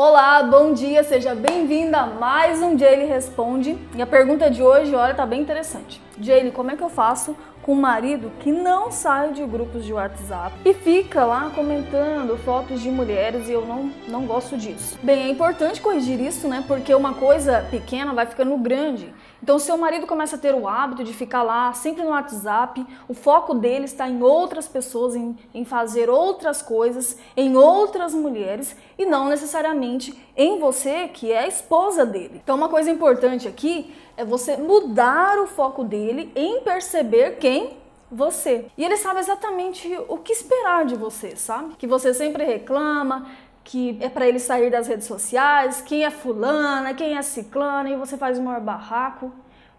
Olá, bom dia, seja bem-vinda a mais um Jaylee Responde. E a pergunta de hoje, olha, tá bem interessante. Jaylee, como é que eu faço com um marido que não sai de grupos de WhatsApp e fica lá comentando fotos de mulheres e eu não, não gosto disso? Bem, é importante corrigir isso, né? Porque uma coisa pequena vai ficando grande. Então, seu marido começa a ter o hábito de ficar lá sempre no WhatsApp, o foco dele está em outras pessoas, em, em fazer outras coisas, em outras mulheres e não necessariamente em você, que é a esposa dele. Então, uma coisa importante aqui é você mudar o foco dele em perceber quem você. E ele sabe exatamente o que esperar de você, sabe? Que você sempre reclama, que é para ele sair das redes sociais, quem é fulana, quem é ciclana, e você faz o maior barraco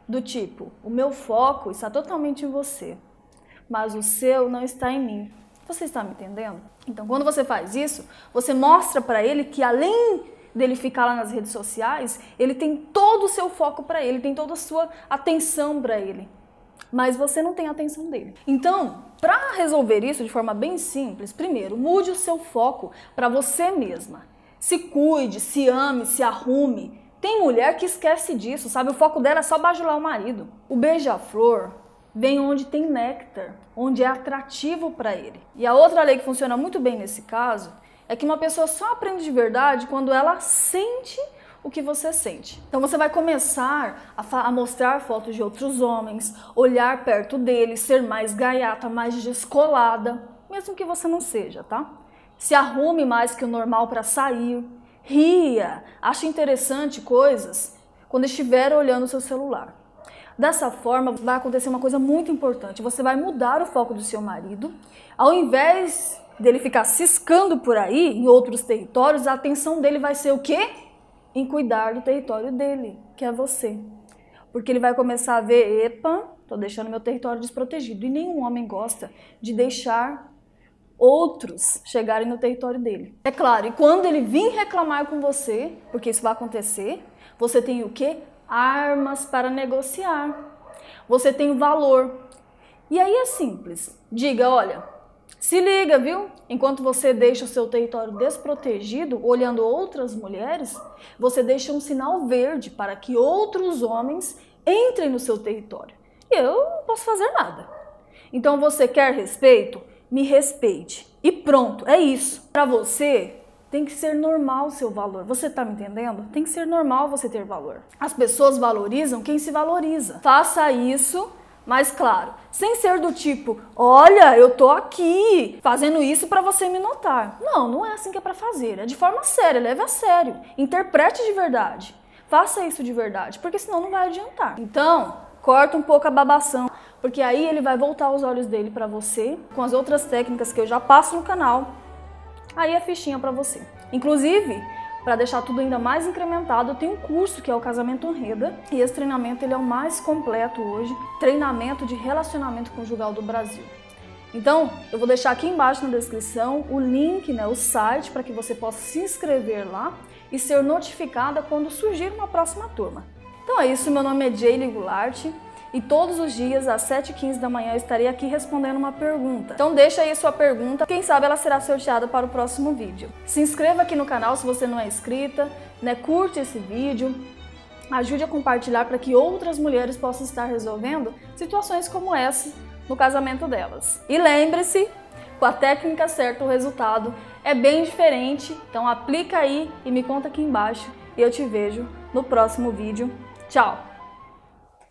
do tipo, o meu foco está totalmente em você, mas o seu não está em mim. Você está me entendendo? Então, quando você faz isso, você mostra para ele que além dele ficar lá nas redes sociais, ele tem todo o seu foco para ele, tem toda a sua atenção para ele. Mas você não tem a atenção dele. Então, para resolver isso de forma bem simples, primeiro, mude o seu foco para você mesma. Se cuide, se ame, se arrume. Tem mulher que esquece disso, sabe? O foco dela é só bajular o marido. O beija-flor vem onde tem néctar, onde é atrativo para ele. E a outra lei que funciona muito bem nesse caso é que uma pessoa só aprende de verdade quando ela sente o que você sente. Então você vai começar a, a, mostrar fotos de outros homens, olhar perto deles, ser mais gaiata, mais descolada, mesmo que você não seja, tá? Se arrume mais que o normal para sair, ria, ache interessante coisas quando estiver olhando o seu celular. Dessa forma, vai acontecer uma coisa muito importante. Você vai mudar o foco do seu marido. Ao invés dele ficar ciscando por aí em outros territórios, a atenção dele vai ser o quê? Em cuidar do território dele, que é você. Porque ele vai começar a ver, epa, tô deixando meu território desprotegido. E nenhum homem gosta de deixar outros chegarem no território dele. É claro, e quando ele vir reclamar com você, porque isso vai acontecer, você tem o quê? Armas para negociar. Você tem o valor. E aí é simples. Diga, olha, se liga, viu? Enquanto você deixa o seu território desprotegido, olhando outras mulheres, você deixa um sinal verde para que outros homens entrem no seu território. E eu não posso fazer nada. Então você quer respeito? Me respeite. E pronto, é isso. Para você, tem que ser normal o seu valor. Você tá me entendendo? Tem que ser normal você ter valor. As pessoas valorizam quem se valoriza. Faça isso mas claro, sem ser do tipo, olha, eu tô aqui fazendo isso para você me notar. Não, não é assim que é para fazer. É de forma séria, leve a sério. Interprete de verdade. Faça isso de verdade, porque senão não vai adiantar. Então, corta um pouco a babação, porque aí ele vai voltar os olhos dele para você com as outras técnicas que eu já passo no canal. Aí é fichinha para você. Inclusive, para deixar tudo ainda mais incrementado, eu tenho um curso que é o Casamento Honreda e esse treinamento ele é o mais completo hoje, treinamento de relacionamento conjugal do Brasil. Então, eu vou deixar aqui embaixo na descrição o link, né, o site para que você possa se inscrever lá e ser notificada quando surgir uma próxima turma. Então é isso, meu nome é Jaylee Goulart e todos os dias às 7h15 da manhã eu estarei aqui respondendo uma pergunta. Então deixa aí a sua pergunta, quem sabe ela será sorteada para o próximo vídeo. Se inscreva aqui no canal se você não é inscrita, né? curte esse vídeo, ajude a compartilhar para que outras mulheres possam estar resolvendo situações como essa no casamento delas. E lembre-se, com a técnica certa o resultado é bem diferente, então aplica aí e me conta aqui embaixo e eu te vejo no próximo vídeo. Tchau!